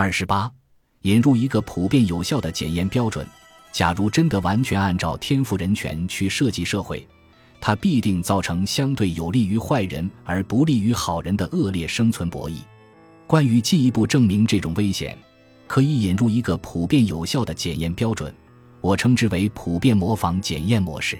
二十八，引入一个普遍有效的检验标准。假如真的完全按照天赋人权去设计社会，它必定造成相对有利于坏人而不利于好人的恶劣生存博弈。关于进一步证明这种危险，可以引入一个普遍有效的检验标准，我称之为普遍模仿检验模式。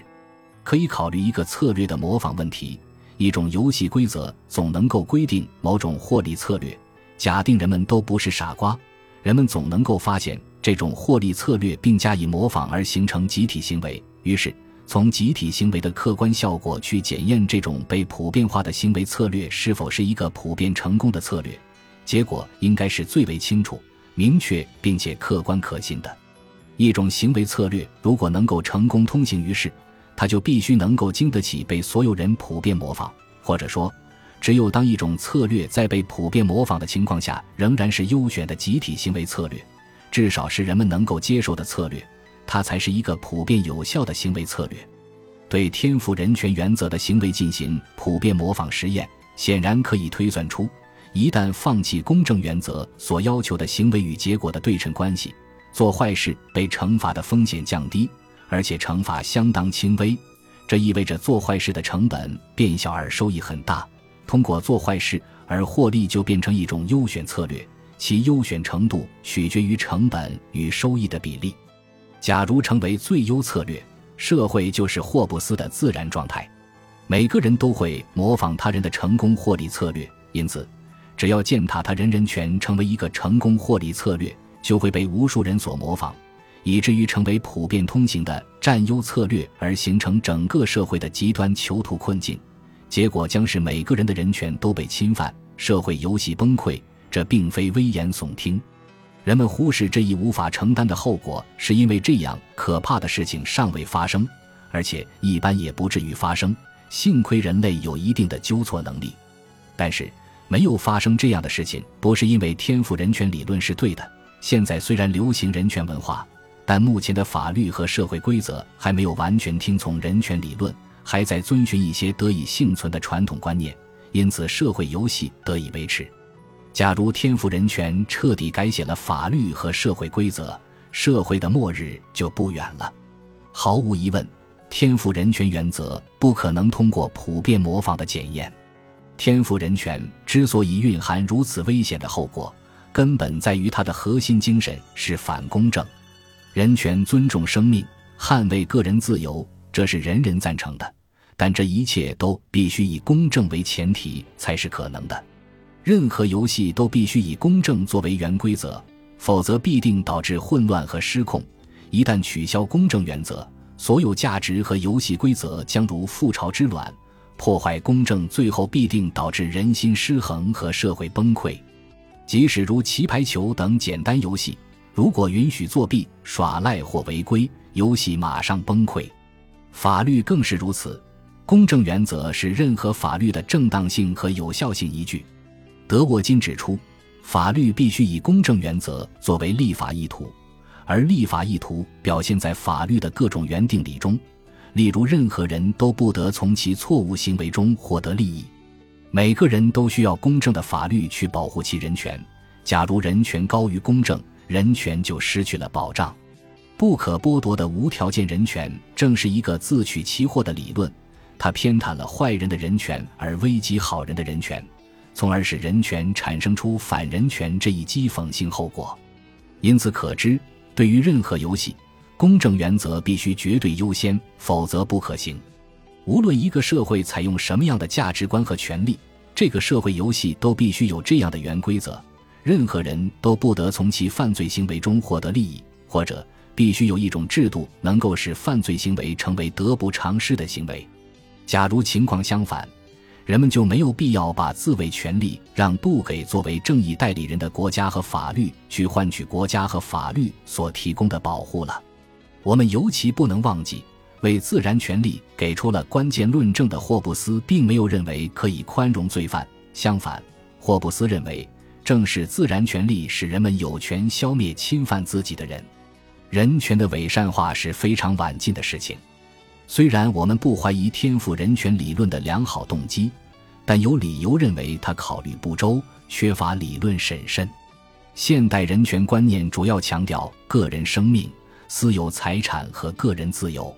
可以考虑一个策略的模仿问题：一种游戏规则总能够规定某种获利策略。假定人们都不是傻瓜，人们总能够发现这种获利策略，并加以模仿而形成集体行为。于是，从集体行为的客观效果去检验这种被普遍化的行为策略是否是一个普遍成功的策略，结果应该是最为清楚、明确并且客观可信的。一种行为策略如果能够成功通行于世，它就必须能够经得起被所有人普遍模仿，或者说。只有当一种策略在被普遍模仿的情况下，仍然是优选的集体行为策略，至少是人们能够接受的策略，它才是一个普遍有效的行为策略。对天赋人权原则的行为进行普遍模仿实验，显然可以推算出，一旦放弃公正原则所要求的行为与结果的对称关系，做坏事被惩罚的风险降低，而且惩罚相当轻微，这意味着做坏事的成本变小而收益很大。通过做坏事而获利就变成一种优选策略，其优选程度取决于成本与收益的比例。假如成为最优策略，社会就是霍布斯的自然状态。每个人都会模仿他人的成功获利策略，因此，只要践踏他人人权成为一个成功获利策略，就会被无数人所模仿，以至于成为普遍通行的占优策略，而形成整个社会的极端囚徒困境。结果将是每个人的人权都被侵犯，社会游戏崩溃。这并非危言耸听，人们忽视这一无法承担的后果，是因为这样可怕的事情尚未发生，而且一般也不至于发生。幸亏人类有一定的纠错能力，但是没有发生这样的事情，不是因为天赋人权理论是对的。现在虽然流行人权文化，但目前的法律和社会规则还没有完全听从人权理论。还在遵循一些得以幸存的传统观念，因此社会游戏得以维持。假如天赋人权彻底改写了法律和社会规则，社会的末日就不远了。毫无疑问，天赋人权原则不可能通过普遍模仿的检验。天赋人权之所以蕴含如此危险的后果，根本在于它的核心精神是反公正。人权尊重生命，捍卫个人自由，这是人人赞成的。但这一切都必须以公正为前提才是可能的，任何游戏都必须以公正作为原规则，否则必定导致混乱和失控。一旦取消公正原则，所有价值和游戏规则将如覆巢之卵，破坏公正，最后必定导致人心失衡和社会崩溃。即使如棋牌球等简单游戏，如果允许作弊、耍赖或违规，游戏马上崩溃。法律更是如此。公正原则是任何法律的正当性和有效性依据。德沃金指出，法律必须以公正原则作为立法意图，而立法意图表现在法律的各种原定理中，例如任何人都不得从其错误行为中获得利益，每个人都需要公正的法律去保护其人权。假如人权高于公正，人权就失去了保障。不可剥夺的无条件人权正是一个自取其祸的理论。他偏袒了坏人的人权，而危及好人的人权，从而使人权产生出反人权这一讥讽性后果。因此可知，对于任何游戏，公正原则必须绝对优先，否则不可行。无论一个社会采用什么样的价值观和权利，这个社会游戏都必须有这样的原规则：任何人都不得从其犯罪行为中获得利益，或者必须有一种制度能够使犯罪行为成为得不偿失的行为。假如情况相反，人们就没有必要把自卫权利让渡给作为正义代理人的国家和法律，去换取国家和法律所提供的保护了。我们尤其不能忘记，为自然权利给出了关键论证的霍布斯，并没有认为可以宽容罪犯。相反，霍布斯认为，正是自然权利使人们有权消灭侵犯自己的人。人权的伪善化是非常晚近的事情。虽然我们不怀疑天赋人权理论的良好动机，但有理由认为他考虑不周，缺乏理论审慎。现代人权观念主要强调个人生命、私有财产和个人自由。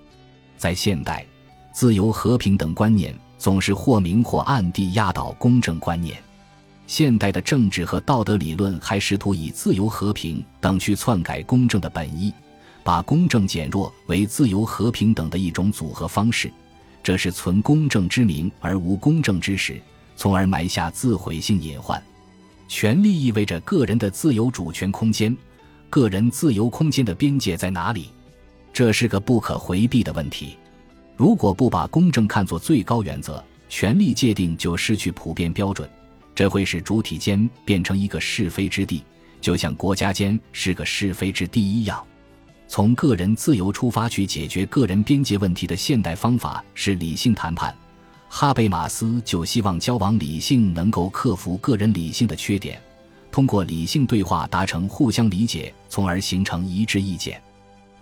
在现代，自由和平等观念总是或明或暗地压倒公正观念。现代的政治和道德理论还试图以自由和平等去篡改公正的本意，把公正减弱为自由和平等的一种组合方式，这是存公正之名而无公正之实，从而埋下自毁性隐患。权利意味着个人的自由主权空间，个人自由空间的边界在哪里？这是个不可回避的问题。如果不把公正看作最高原则，权力界定就失去普遍标准。这会使主体间变成一个是非之地，就像国家间是个是非之地一样。从个人自由出发去解决个人边界问题的现代方法是理性谈判。哈贝马斯就希望交往理性能够克服个人理性的缺点，通过理性对话达成互相理解，从而形成一致意见。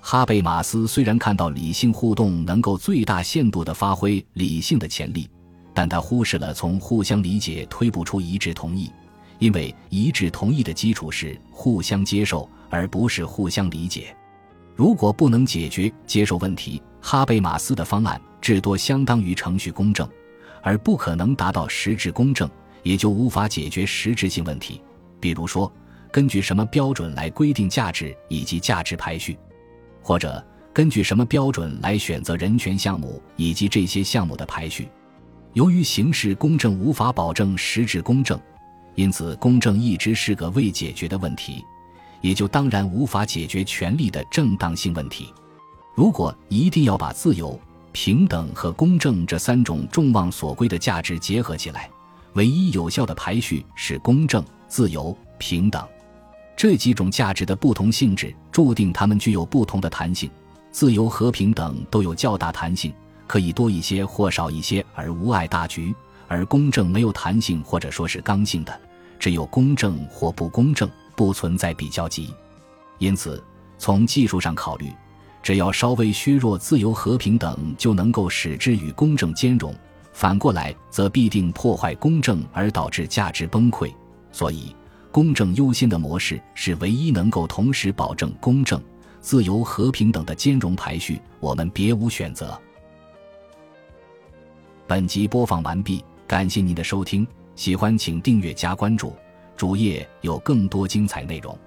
哈贝马斯虽然看到理性互动能够最大限度地发挥理性的潜力。但他忽视了从互相理解推不出一致同意，因为一致同意的基础是互相接受，而不是互相理解。如果不能解决接受问题，哈贝马斯的方案至多相当于程序公正，而不可能达到实质公正，也就无法解决实质性问题。比如说，根据什么标准来规定价值以及价值排序，或者根据什么标准来选择人权项目以及这些项目的排序。由于形式公正无法保证实质公正，因此公正一直是个未解决的问题，也就当然无法解决权力的正当性问题。如果一定要把自由、平等和公正这三种众望所归的价值结合起来，唯一有效的排序是公正、自由、平等。这几种价值的不同性质注定它们具有不同的弹性。自由和平等都有较大弹性。可以多一些或少一些，而无碍大局；而公正没有弹性，或者说是刚性的，只有公正或不公正，不存在比较级。因此，从技术上考虑，只要稍微削弱自由和平等，就能够使之与公正兼容；反过来，则必定破坏公正，而导致价值崩溃。所以，公正优先的模式是唯一能够同时保证公正、自由和平等的兼容排序，我们别无选择。本集播放完毕，感谢您的收听，喜欢请订阅加关注，主页有更多精彩内容。